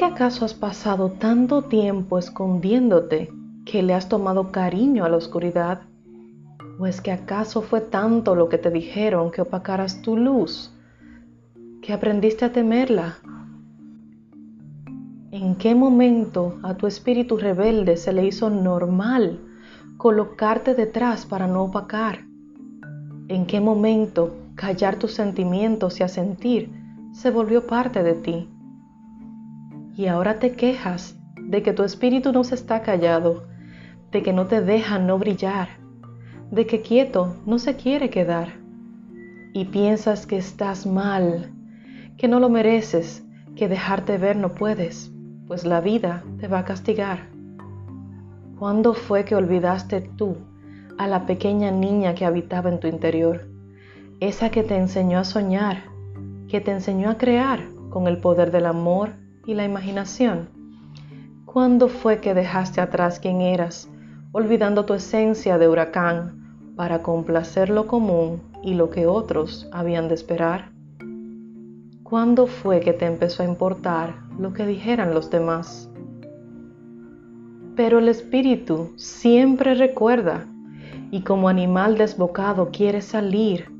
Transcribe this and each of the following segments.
que acaso has pasado tanto tiempo escondiéndote que le has tomado cariño a la oscuridad? ¿O es que acaso fue tanto lo que te dijeron que opacaras tu luz, que aprendiste a temerla? ¿En qué momento a tu espíritu rebelde se le hizo normal colocarte detrás para no opacar? ¿En qué momento callar tus sentimientos y asentir se volvió parte de ti? Y ahora te quejas de que tu espíritu no se está callado, de que no te deja no brillar, de que quieto no se quiere quedar. Y piensas que estás mal, que no lo mereces, que dejarte ver no puedes, pues la vida te va a castigar. ¿Cuándo fue que olvidaste tú a la pequeña niña que habitaba en tu interior? Esa que te enseñó a soñar, que te enseñó a crear con el poder del amor y la imaginación. ¿Cuándo fue que dejaste atrás quién eras, olvidando tu esencia de huracán para complacer lo común y lo que otros habían de esperar? ¿Cuándo fue que te empezó a importar lo que dijeran los demás? Pero el espíritu siempre recuerda y como animal desbocado quiere salir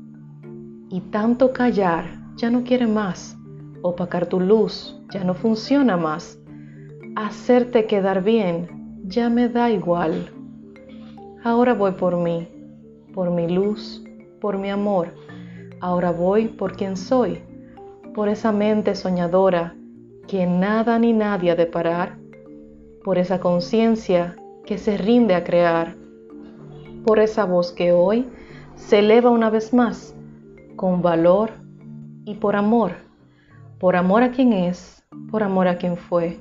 y tanto callar ya no quiere más Opacar tu luz ya no funciona más. Hacerte quedar bien ya me da igual. Ahora voy por mí, por mi luz, por mi amor. Ahora voy por quien soy, por esa mente soñadora que nada ni nadie ha de parar, por esa conciencia que se rinde a crear, por esa voz que hoy se eleva una vez más, con valor y por amor por amor a quien es, por amor a quien fue,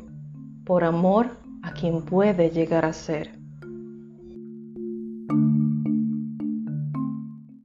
por amor a quien puede llegar a ser.